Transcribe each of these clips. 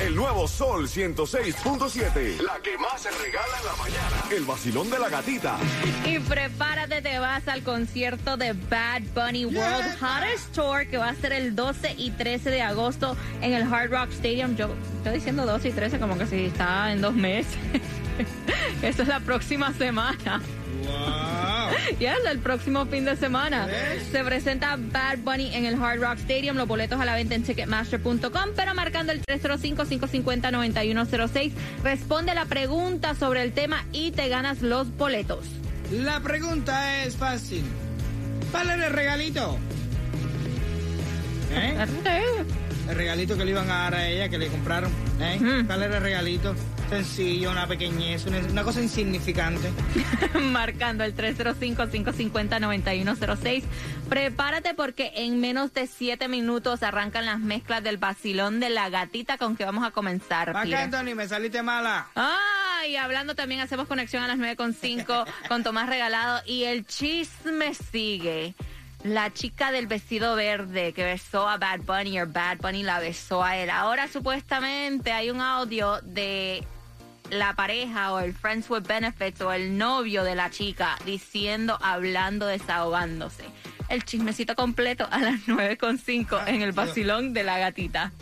El nuevo Sol 106.7. La que más se regala en la mañana. El vacilón de la gatita. Y prepárate, te vas al concierto de Bad Bunny World Hottest Tour que va a ser el 12 y 13 de agosto en el Hard Rock Stadium. Yo estoy diciendo 12 y 13 como que si está en dos meses. Eso es la próxima semana. Ya es el próximo fin de semana. Se presenta Bad Bunny en el Hard Rock Stadium. Los boletos a la venta en Ticketmaster.com, pero marcando el 305-550-9106. Responde la pregunta sobre el tema y te ganas los boletos. La pregunta es fácil. ¿Cuál era el regalito? ¿Eh? El regalito que le iban a dar a ella, que le compraron. ¿Eh? ¿Cuál era el regalito? Sencillo, una pequeñez, una, una cosa insignificante. marcando el 305-550-9106. Prepárate porque en menos de 7 minutos arrancan las mezclas del vacilón de la gatita con que vamos a comenzar. Acá. Anthony, me saliste mala. Ah, y hablando también hacemos conexión a las 9.5 con Tomás Regalado y el chisme sigue. La chica del vestido verde que besó a Bad Bunny o Bad Bunny la besó a él. Ahora supuestamente hay un audio de la pareja o el Friends with Benefits o el novio de la chica diciendo, hablando, desahogándose. El chismecito completo a las 9.5 en el vacilón de la gatita.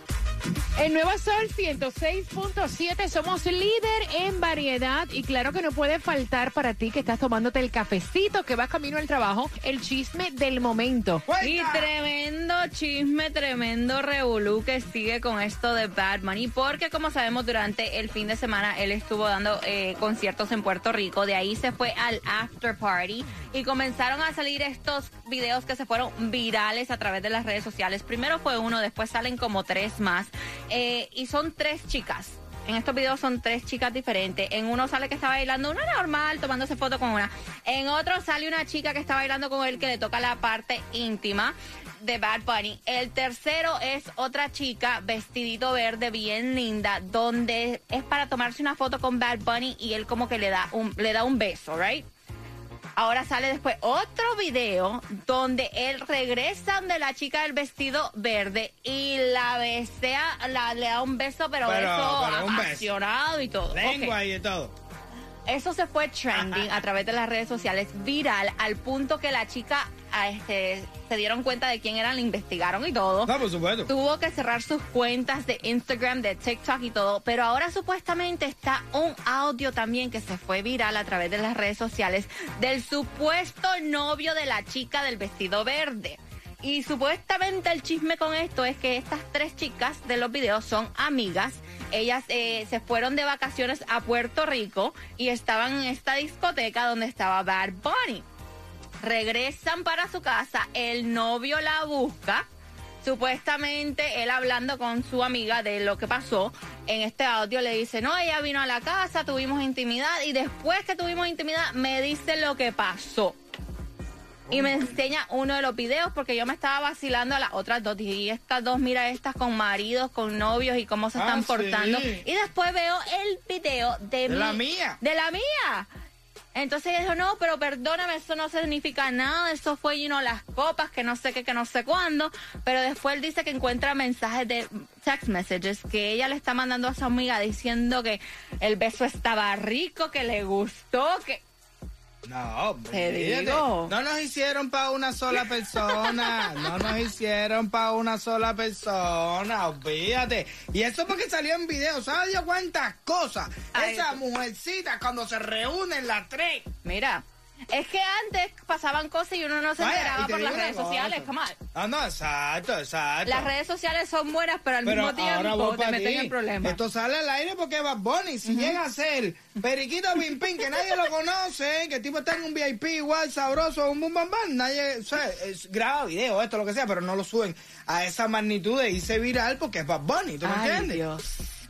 En Nueva Sol 106.7 somos líder en variedad y claro que no puede faltar para ti que estás tomándote el cafecito, que vas camino al trabajo, el chisme del momento. Y tremendo chisme, tremendo revolú que sigue con esto de Bad Bunny, porque como sabemos durante el fin de semana él estuvo dando eh, conciertos en Puerto Rico, de ahí se fue al after party y comenzaron a salir estos videos que se fueron virales a través de las redes sociales. Primero fue uno, después salen como tres más eh, y son tres chicas. En estos videos son tres chicas diferentes. En uno sale que está bailando una normal, tomándose foto con una. En otro sale una chica que está bailando con él que le toca la parte íntima de Bad Bunny. El tercero es otra chica vestidito verde bien linda, donde es para tomarse una foto con Bad Bunny y él como que le da un, le da un beso, ¿right? Ahora sale después otro video donde él regresa de la chica del vestido verde y la besea, la, le da un beso, pero, Pero- beso pero un beso. apasionado y todo. Lengua Ok. y todo. Eso se fue trending a través de las redes sociales, viral, al punto que la chica a este, se dieron cuenta de quién eran, la investigaron y todo. No, por supuesto. Tuvo que cerrar sus cuentas de Instagram, de TikTok y todo, pero ahora supuestamente está un audio también que se fue viral a través de las redes sociales del supuesto novio de la chica del vestido verde. Y supuestamente el chisme con esto es que estas tres chicas de los videos son amigas. Ellas eh, se fueron de vacaciones a Puerto Rico y estaban en esta discoteca donde estaba Bad Bunny. Regresan para su casa, el novio la busca. Supuestamente él hablando con su amiga de lo que pasó en este audio le dice, no, ella vino a la casa, tuvimos intimidad y después que tuvimos intimidad me dice lo que pasó. Y me enseña uno de los videos porque yo me estaba vacilando a las otras dos. Y estas dos, mira, estas con maridos, con novios y cómo se Ah, están sí. portando. Y después veo el video de, De mi- la mía. De la mía. Entonces ella dijo, no, pero perdóname, eso no significa nada, eso fue, you know, las copas, que no sé qué, que no sé cuándo. Pero después él dice que encuentra mensajes de text messages que ella le está mandando a su amiga diciendo que el beso estaba rico, que le gustó, que... No, digo. No nos hicieron para una sola persona. no nos hicieron para una sola persona. Olvídate. Y eso porque salió en video. ¿Sabes Dios cuántas cosas? Ay, Esa tú- mujercita cuando se reúnen las tres. Mira, es que antes pasaban cosas y uno no se Vaya, enteraba por las redes cosa. sociales, on. Ah, no, exacto, exacto. Las redes sociales son buenas, pero al Pero mismo tiempo te meten en problemas. Esto sale al aire porque Bad Bunny, si llega a ser Periquito Pim Pim, que nadie lo conoce, que el tipo está en un VIP igual sabroso, un bum bam bam, nadie, o sea, es- graba video, esto, lo que sea, pero no lo suben a esa magnitud de irse viral porque es Bad Bunny, ¿tú me Ay, entiendes? Dios.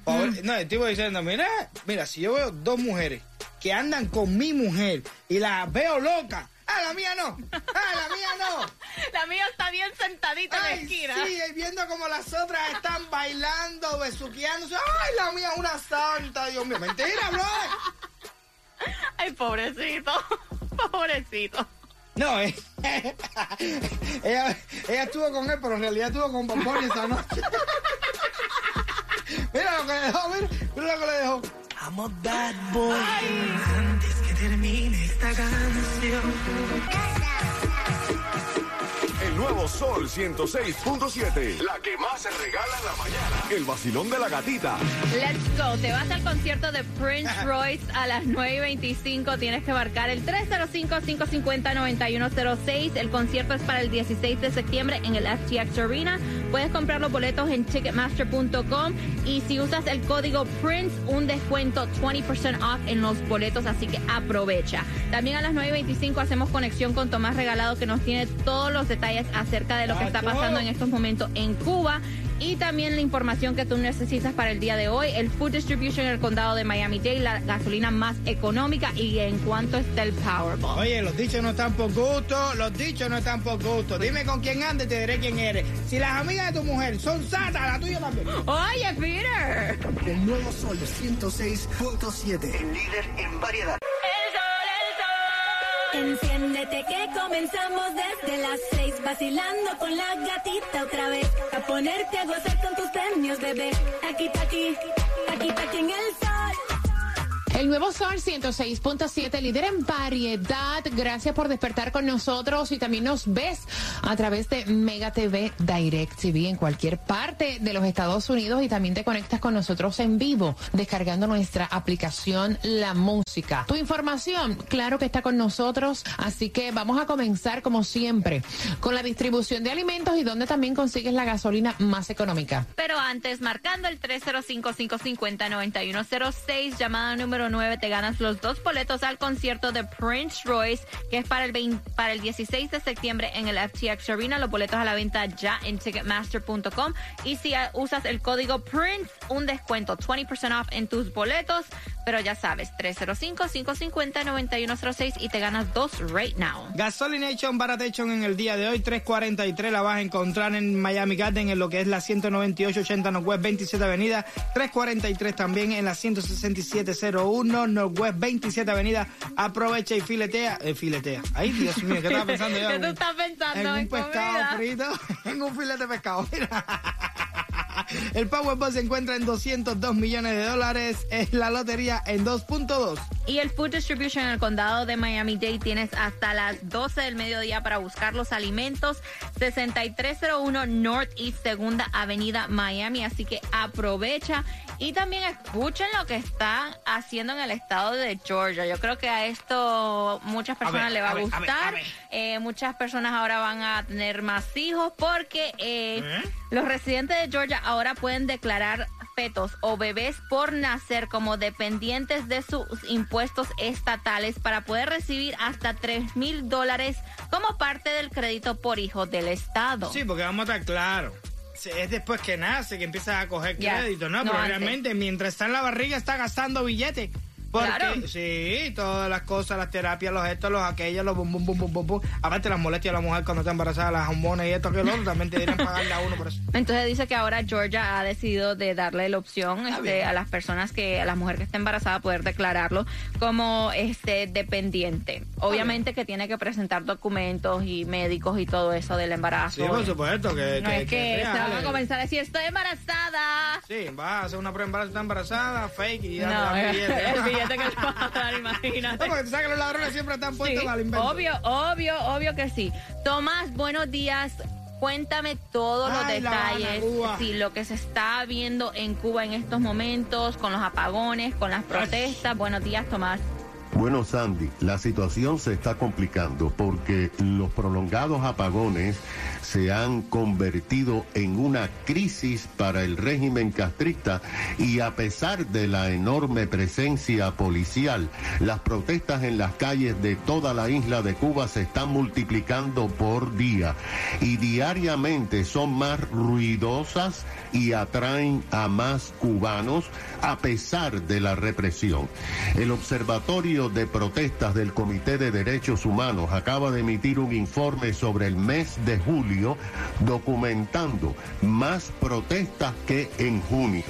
Pobre- No, el tipo diciendo, mira, mira, si yo veo dos mujeres que andan con mi mujer y las veo locas, Ah, la mía no. Ah, la mía no. La mía está bien sentadita en la Ay, esquina. sí, y viendo como las otras están bailando, besuqueándose. Ay, la mía es una santa, Dios mío. Mentira, bro. Ay, pobrecito. Pobrecito. No, eh, ella, ella estuvo con él, pero en realidad estuvo con Bob Bunny esa noche. mira lo que le dejó, mira, mira lo que le dejó. I'm a bad boy. Antes que termine esta canción. El nuevo Sol 106.7. La que más se regala en la mañana. El vacilón de la gatita. Let's go. Te vas al concierto de Prince Royce a las 9 y 25. Tienes que marcar el 305-550-9106. El concierto es para el 16 de septiembre en el FTX Arena. Puedes comprar los boletos en ticketmaster.com y si usas el código Prince, un descuento 20% off en los boletos, así que aprovecha. También a las 9 y 25 hacemos conexión con Tomás Regalado que nos tiene todos los detalles acerca de lo que está pasando en estos momentos en Cuba y también la información que tú necesitas para el día de hoy, el food distribution en el condado de Miami-Dade, la gasolina más económica y en cuánto está el Powerball. Oye, los dichos no están por gusto, los dichos no están por gusto. Dime con quién andas y te diré quién eres. Si las amigas de tu mujer son satas, la tuya también. Oye, Peter. El nuevo Sol 106.7. El líder en variedad. Enciéndete que comenzamos desde las seis vacilando con la gatita otra vez a ponerte a gozar con tus premios bebé. Aquí aquí aquí aquí en el El nuevo Sol 106.7, líder en variedad. Gracias por despertar con nosotros y también nos ves a través de Mega TV Direct TV en cualquier parte de los Estados Unidos y también te conectas con nosotros en vivo descargando nuestra aplicación La Música. Tu información, claro que está con nosotros, así que vamos a comenzar como siempre con la distribución de alimentos y donde también consigues la gasolina más económica. Pero antes, marcando el 305-550-9106, llamada número 9, te ganas los dos boletos al concierto de Prince Royce, que es para el, 20 para el 16 de septiembre en el FTX Arena. Los boletos a la venta ya en Ticketmaster.com. Y si usas el código Prince, un descuento 20% off en tus boletos. Pero ya sabes, 305-550-9106 y te ganas dos right now. Gasolination Baratation en el día de hoy, 343 la vas a encontrar en Miami Garden en lo que es la 19880 Northwest 27 Avenida, 343 también en la 16701 Northwest 27 Avenida. Aprovecha y filetea, eh, filetea. Ay, Dios mío, ¿qué estaba pensando yo? ¿Qué tú estás pensando en un en pescado comida? frito, en un filete de pescado. Mira. El Powerball se encuentra en 202 millones de dólares, es la lotería en 2.2. Y el Food Distribution en el condado de Miami-Dade tienes hasta las 12 del mediodía para buscar los alimentos. 6301 Northeast Segunda Avenida Miami. Así que aprovecha y también escuchen lo que están haciendo en el estado de Georgia. Yo creo que a esto muchas personas le va a, ver, gustar. a ver. Eh, muchas personas ahora van a tener más hijos porque eh, los residentes de Georgia ahora pueden declarar fetos o bebés por nacer como dependientes de sus impuestos estatales para poder recibir hasta 3 mil dólares como parte del crédito por hijo del Estado. Sí, porque vamos a estar claros. Es después que nace que empiezas a coger crédito, ¿no? No, Pero antes. realmente mientras está en la barriga está gastando billetes. Porque, Claro. sí, todas las cosas, las terapias, los estos, los aquellos, los bum, bum, bum, bum, bum, bum. Aparte las molestias de la mujer cuando está embarazada, las hormonas y esto que lo otro, también te dirán pagarle a uno por eso. Entonces dice que ahora Georgia ha decidido de darle la opción este, a las personas que, a la mujer que está embarazada, poder declararlo como este dependiente. Obviamente que tiene que presentar documentos y médicos y todo eso del embarazo. Sí, por supuesto que... No es que, se van a eh. comenzar a decir, estoy embarazada. Sí, vas a hacer una prueba de embarazo, está embarazada, fake y ya No, te dan billete. Billete que te van a dar, imagínate. No, porque tú sabes que los ladrones siempre están puestos Sí, el invento. obvio, obvio, obvio que sí. Tomás, buenos días. Cuéntame todos los Ay, Habana, detalles, sí, lo que se está viendo en Cuba en estos momentos, con los apagones, con las protestas. Buenos días, Tomás. Bueno, Sandy, la situación se está complicando porque los prolongados apagones se han convertido en una crisis para el régimen castrista y a pesar de la enorme presencia policial, las protestas en las calles de toda la isla de Cuba se están multiplicando por día y diariamente son más ruidosas y atraen a más cubanos a pesar de la represión. El Observatorio de Protestas del Comité de Derechos Humanos acaba de emitir un informe sobre el mes de julio documentando más protestas que en junio.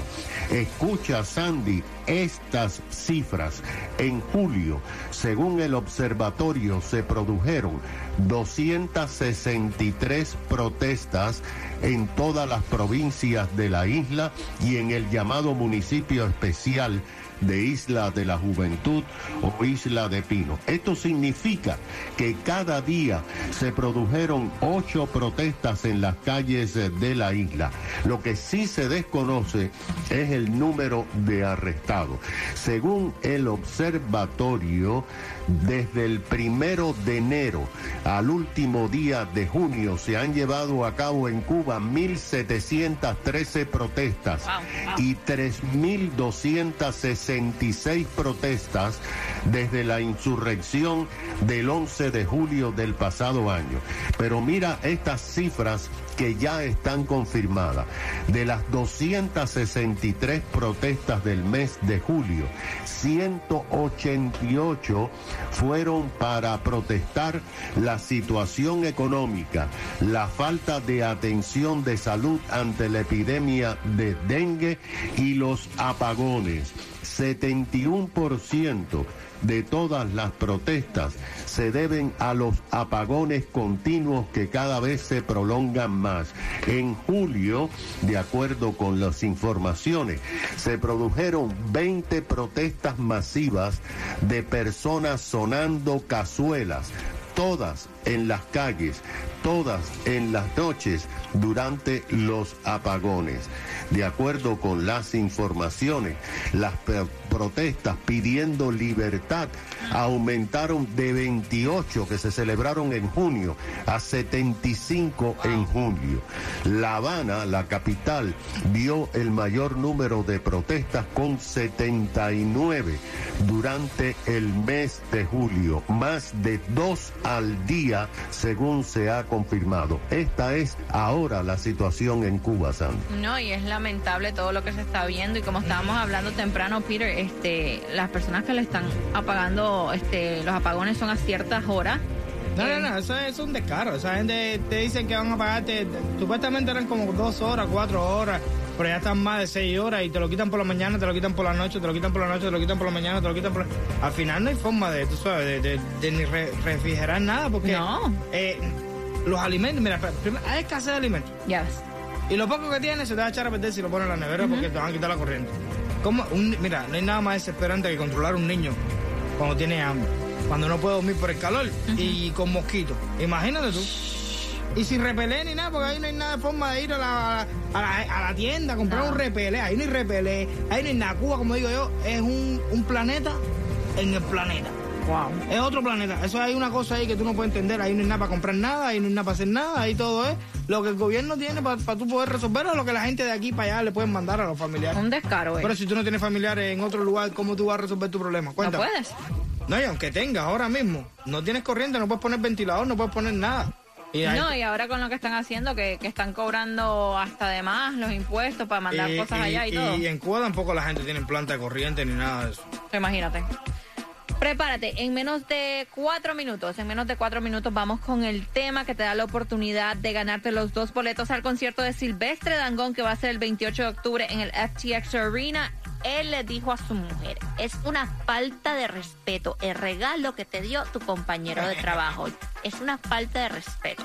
Escucha, Sandy, estas cifras. En julio, según el observatorio, se produjeron 263 protestas en todas las provincias de la isla y en el llamado municipio especial de Isla de la Juventud o Isla de Pino. Esto significa que cada día se produjeron ocho protestas en las calles de la isla. Lo que sí se desconoce es el número de arrestados. Según el observatorio, desde el primero de enero al último día de junio se han llevado a cabo en Cuba 1.713 protestas y 3.266 protestas desde la insurrección del 11 de julio del pasado año. Pero mira estas cifras que ya están confirmadas. De las 263 protestas del mes de julio, 188 fueron para protestar la situación económica, la falta de atención de salud ante la epidemia de dengue y los apagones. 71% de todas las protestas se deben a los apagones continuos que cada vez se prolongan más. En julio, de acuerdo con las informaciones, se produjeron 20 protestas masivas de personas sonando cazuelas todas en las calles, todas en las noches durante los apagones. De acuerdo con las informaciones, las protestas pidiendo libertad aumentaron de 28 que se celebraron en junio a 75 en julio. La Habana, la capital, vio el mayor número de protestas con 79 durante el mes de julio, más de dos al día según se ha confirmado. Esta es ahora la situación en Cuba, Sandra. No, y es lamentable todo lo que se está viendo y como estábamos hablando temprano, Peter, este, las personas que le están apagando este, los apagones son a ciertas horas. No, no, no, eso es un descaro. Esa gente te dicen que van a pagarte, supuestamente eran como dos horas, cuatro horas, pero ya están más de seis horas y te lo quitan por la mañana, te lo quitan por la noche, te lo quitan por la noche, te lo quitan por la mañana, te lo quitan por la... Al final no hay forma de, tú sabes, de, de, ni refrigerar nada porque no. eh, los alimentos, mira, primero, hay escasez de alimentos. Ya ves. Y lo poco que tienes se te va a echar a perder si lo pones en la nevera porque te van a quitar la corriente. ¿Cómo? Un, mira, no hay nada más desesperante que controlar a un niño cuando tiene hambre, cuando no puede dormir por el calor y con mosquitos. Imagínate tú. Y sin repelé ni nada, porque ahí no hay nada de forma de ir a la, a la, tienda a comprar un repelé. Ahí no hay repelé, ahí no hay nada. Cuba, como digo yo, es un, un planeta en el planeta. Wow. Es otro planeta. Eso hay una cosa ahí que tú no puedes entender. Ahí no hay nada para comprar nada, ahí no hay nada para hacer nada, ahí todo es lo que el gobierno tiene para tú poder resolver o lo que la gente de aquí para allá le pueden mandar a los familiares. Un descaro, eh. Pero si tú no tienes familiares en otro lugar, ¿cómo tú vas a resolver tu problema? Cuéntame. No puedes. No, y aunque tengas ahora mismo, no tienes corriente, no puedes poner ventilador, no puedes poner nada. Y no, y ahora con lo que están haciendo, que, que, están cobrando hasta de más los impuestos para mandar cosas allá y, todo. Y en Cuba tampoco la gente tiene planta de corriente ni nada de eso. Imagínate. Prepárate, en menos de cuatro minutos, en menos de cuatro minutos vamos con el tema que te da la oportunidad de ganarte los dos boletos al concierto de Silvestre Dangón que va a ser el 28 de octubre en el FTX Arena. Él le dijo a su mujer, es una falta de respeto el regalo que te dio tu compañero de trabajo. Es una falta de respeto.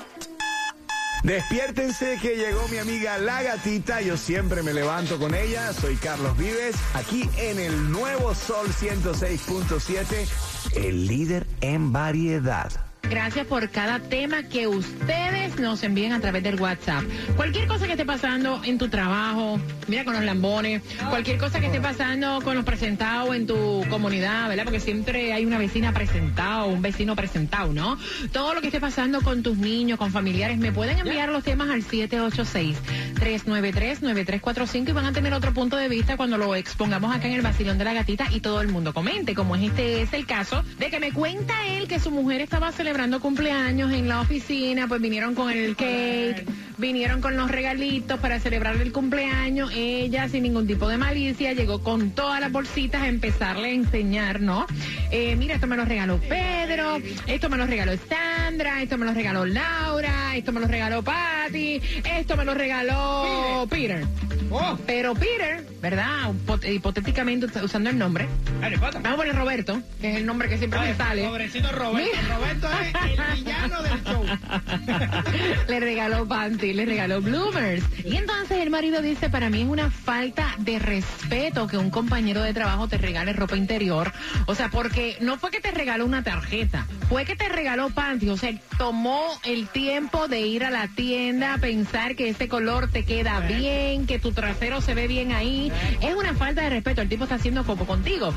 Despiértense que llegó mi amiga La Gatita. Yo siempre me levanto con ella. Soy Carlos Vives, aquí en el nuevo Sol 106.7, el líder en variedad. Gracias por cada tema que ustedes nos envíen a través del WhatsApp. Cualquier cosa que esté pasando en tu trabajo, mira con los lambones, cualquier cosa que esté pasando con los presentados en tu comunidad, ¿verdad? Porque siempre hay una vecina presentada o un vecino presentado, ¿no? Todo lo que esté pasando con tus niños, con familiares, me pueden enviar los temas al 786-393-9345 y van a tener otro punto de vista cuando lo expongamos acá en el vacilón de la gatita y todo el mundo comente, como este es el caso de que me cuenta él que su mujer estaba celebrando celebrando cumpleaños en la oficina, pues vinieron con el cake, vinieron con los regalitos para celebrar el cumpleaños. Ella, sin ningún tipo de malicia, llegó con todas las bolsitas a empezarle a enseñar, ¿no? Eh, mira, esto me lo regaló Pedro, esto me lo regaló Sandra, esto me lo regaló Laura, esto me lo regaló Patty, esto me lo regaló Peter. Oh, Pero Peter, ¿verdad? Hipo- Hipotéticamente usando el nombre. Vamos a poner Roberto, que es el nombre que siempre me sale. Pobrecito Roberto. Mira. Roberto es el villano del show. le regaló panty, le regaló bloomers. Y entonces el marido dice, para mí es una falta de respeto que un compañero de trabajo te regale ropa interior. O sea, porque no fue que te regaló una tarjeta, fue que te regaló panty. O sea, tomó el tiempo de ir a la tienda a pensar que ese color te queda bien, que tu trasero se ve bien ahí. Es una falta de respeto. El tipo está haciendo copo contigo.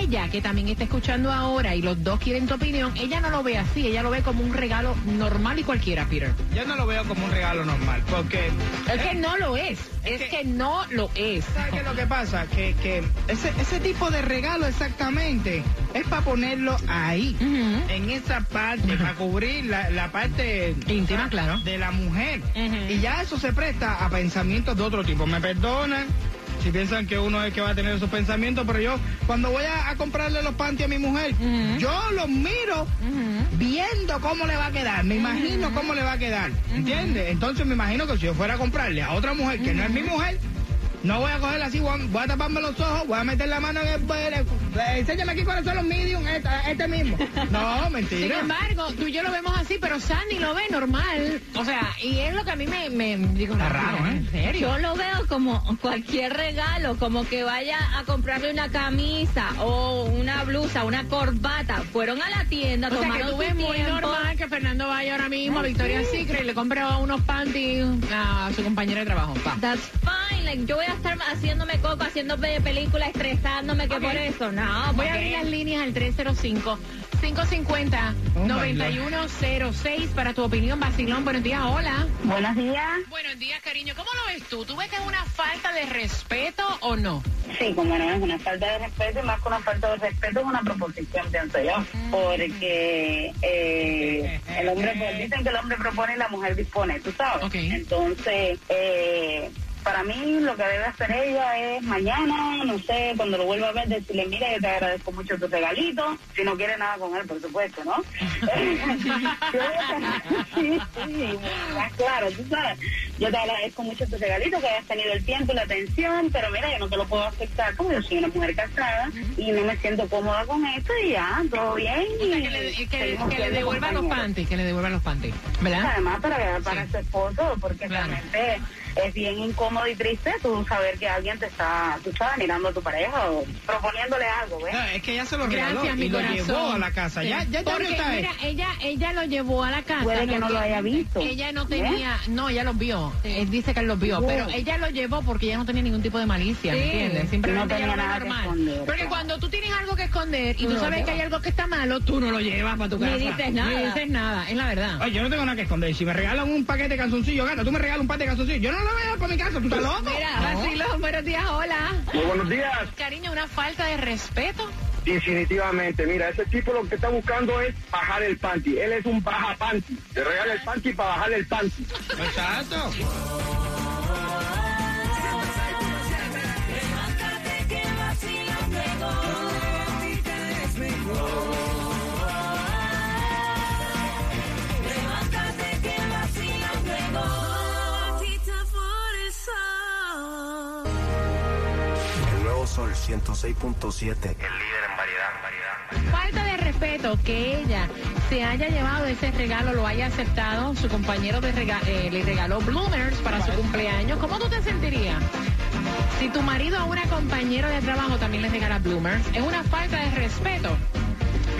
Ella, que también está escuchando ahora y los dos quieren tu opinión, ella no lo ve así. Ella lo ve como un regalo normal y cualquiera, Peter. Yo no lo veo como un regalo normal, porque Es que no lo es. Es que no lo es. ¿Sabes qué es lo que pasa? Que, que ese, ese tipo de regalo exactamente es para ponerlo ahí, en esa parte, para cubrir la, la parte Íntima, claro. de la mujer. Y ya eso se presta a pensamientos de otro tipo. Me perdonan si piensan que uno es el que va a tener esos pensamientos, pero yo cuando voy a, a comprarle los panties a mi mujer, yo los miro viendo cómo le va a quedar, me imagino cómo le va a quedar, ¿entiendes? Entonces me imagino que si yo fuera a comprarle a otra mujer que no es mi mujer, no voy a coger así, voy a, taparme los ojos, voy a meter la mano en el... el- enséñame aquí cuáles son los medium, este, este mismo. No, Sin mentira. embargo, tú y yo lo vemos así, pero Sandy lo ve normal. O sea, y es lo que a mí me, me digo, Está raro, ¿eh? ¿En serio? Yo lo veo como cualquier regalo, como que vaya a comprarle una camisa o una blusa, una corbata. Fueron a la tienda, O sea, que tú su ves muy tiempo. normal que Fernando vaya ahora mismo a Victoria's Secret y le compre unos panties a su compañera de trabajo. Pa. That's fine, yo voy a estar haciéndome coco, haciendo pe- película, estresándome que por eso. No, Voy a abrir las líneas al 305-550-9106 para tu opinión, Basilón. Buenos días, hola. Buenos días. Buenos días, cariño. ¿Cómo lo ves tú? ¿Tú ves que es una falta de respeto o no? Sí, como no es una falta de respeto y más que una falta de respeto es una proposición, pienso yo. Porque eh, el hombre, pues, dicen que el hombre propone y la mujer dispone, tú sabes. Entonces, eh, para mí lo que debe hacer ella es mañana, no sé, cuando lo vuelva a ver, decirle, mira, yo te agradezco mucho tu regalito, si no quiere nada con él, por supuesto, ¿no? Yo- sí, sí, más claro, tú sabes. Yo te agradezco mucho tu regalito, que hayas tenido el tiempo y la atención, pero mira, yo no te lo puedo aceptar porque yo soy una mujer casada y no me siento cómoda con esto y ya, todo bien. O sea, y que le, que, le los panties, que le devuelva los panties, ¿verdad? Además, para, para Sí. su esposo, porque Claro. realmente es bien incómodo y triste tú saber que alguien te está, tú sabes, mirando a tu pareja o proponiéndole algo, ¿ves? No, es que ella se lo regaló Gracias, y mi lo corazón. llevó a la casa. Sí. Ya, ya, Porque, está mira, ella, ella lo llevó a la casa. Puede que no lo haya visto. Ella no ¿Ves? tenía, no, ella los vio. Él dice que él los vio, pero ella lo llevó porque ella no tenía ningún tipo de malicia, ¿me entiendes? Simplemente No ella lo tenía nada que normal. esconder, porque claro. cuando tú tienes algo que esconder y tú Tú lo sabes que hay algo que está malo, tú no lo llevas para tu Ni casa. dices nada. Ni dices nada, es la verdad. Ay, yo no tengo nada que esconder. Si me regalan un paquete de calzoncillos, gata, tú me regalas un paquete de calzoncillos. Yo no lo voy a llevar para mi casa, ¿tú estás loco? Mira, Vacilón, buenos días, hola. Muy buenos días. Cariño, una falta de respeto. Definitivamente, mira, ese tipo lo que está buscando es bajar el panty. Él es un baja panty. Te regala el panty para bajar el panty. Exacto. Levántate 106.7. El líder en variedad, variedad. Falta de respeto que ella se haya llevado ese regalo, lo haya aceptado, su compañero de rega- eh, le regaló bloomers para su cumpleaños. ¿Cómo tú te sentirías? Si tu marido a una compañera de trabajo también le regala bloomers, es una falta de respeto.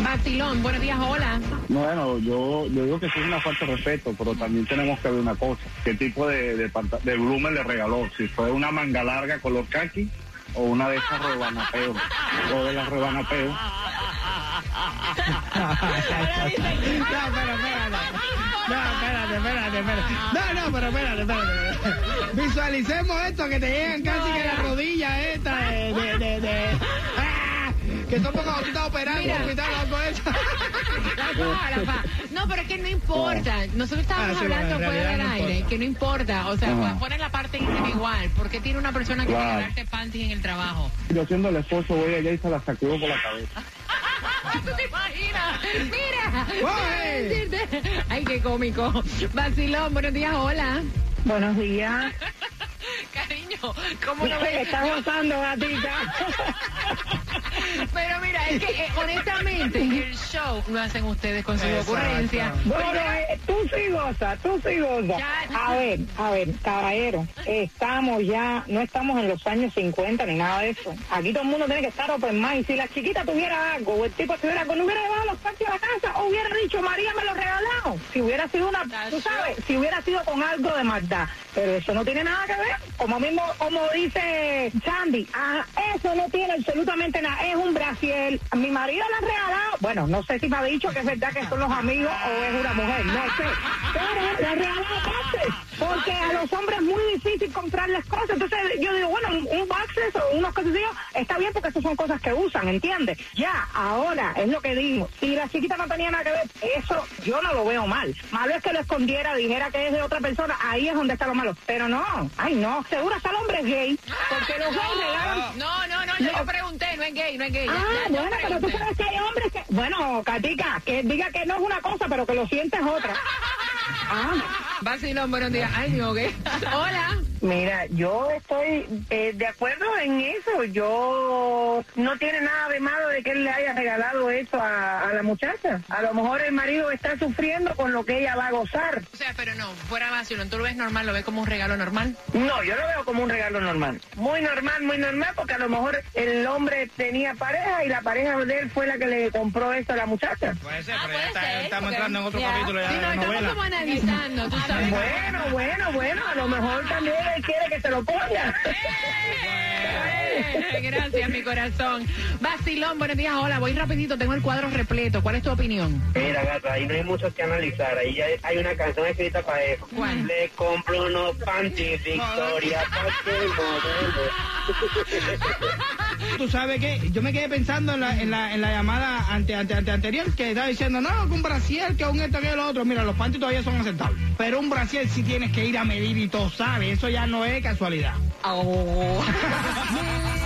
Batilón, buenos días, hola. Bueno, yo, yo digo que sí es una falta de respeto, pero también tenemos que ver una cosa. ¿Qué tipo de, de, le regaló? Si fue una manga larga color kaki o una de esas rebanapeo. o de las rebanapeo. No, pero espérate. No, espérate, espérate. No, no, pero espérate, espérate. Visualicemos esto que te llegan casi que la rodilla esta de... que son cuando tú estás operando en Mira. el hospital o algo de eso. La faja. No, pero es que no importa. Nosotros estábamos Ah, sí, hablando bueno, en fuera del no aire, importa. que no importa. O sea, Ajá. pones la parte íntima igual. ¿Por qué tiene una persona que Claro. regalarte panties en el trabajo? Yo siendo el esposo voy allá y se la sacudo por la cabeza. ¿Tú te imaginas? Mira. Decirte. Ay, qué cómico. Vacilón, buenos días, hola. Buenos días. Cariño, ¿cómo lo ves? Estás gozando, gatita. Pero mira, es que eh, honestamente show lo hacen ustedes con sus Exacto. ocurrencias. Bueno, eh, tú sí gozas, tú sí gozas. Ya. A ver, a ver, caballero, estamos ya, no estamos en los años 50 ni nada de eso. Aquí todo el mundo tiene que estar open mind. Si la chiquita tuviera algo, o el tipo tuviera algo, no hubiera llevado los patios a la casa, o hubiera dicho, María me lo regalado. Si hubiera sido una, tú sabes, si hubiera sido con algo de maldad. Pero eso no tiene nada que ver. Como mismo, como dice Sandy, ah, eso no tiene absolutamente nada. Es un brasiel. Mi marido le ha regalado, bueno, no sé si me ha dicho que es verdad que son los amigos o es una mujer, no sé. Pero le. Porque a los hombres es muy difícil comprarles cosas. Entonces yo digo, bueno, un, boxes o unos calzoncillos está bien porque esas son cosas que usan, ¿entiendes? Ya, ahora, es lo que digo. Si la chiquita no tenía nada que ver, eso yo no lo veo mal. Malo es que lo escondiera, dijera que es de otra persona, ahí es donde está lo malo. Pero no, ay no, seguro hasta el hombre es gay. Porque los gays regalan No, no, no, yo pregunté, no es gay, no es gay. Ah, ya bueno, pero tú sabes que hay hombres que... Bueno, Katica, que diga que no es una cosa, pero que lo sientes otra. Ah, Vacilón, buenos días. Ay, Dios, ¿qué? Hola. mira, yo estoy eh, de acuerdo en eso. Yo no tiene nada de malo de que él le haya regalado eso a, a la muchacha. A lo mejor el marido está sufriendo con lo que ella va a gozar. O sea, pero no, fuera vacilón, ¿tú lo ves normal, lo ves como un regalo normal? No, yo lo veo como un regalo normal. Muy normal, muy normal, porque a lo mejor el hombre tenía pareja y la pareja de él fue la que le compró esto a la muchacha. Puede ser, Ah, pero ya puede está- ser, estamos porque- entrando en otro Ya. capítulo ya Sí, de no, la estamos novela. como analizando, tú sabes. Bueno, bueno, bueno, a lo mejor también él quiere que se lo ponga. Eh, Gracias, mi corazón. Vacilón, buenos días. Hola, voy rapidito, tengo el cuadro repleto. ¿Cuál es tu opinión? Mira, gata, ahí no hay mucho que analizar. Ahí ya hay una canción escrita para eso. ¿Cuál? Le compro unos panties Victoria para que el modelo. Tú sabes que yo me quedé pensando en la, en la, en la llamada ante, ante, ante anterior que estaba diciendo, no, que un brasier, que un esto, que lo otro. Mira, los panties todavía son aceptables. Pero un brasier sí tienes que ir a medir y todo, ¿sabes? Eso ya no es casualidad. Oh.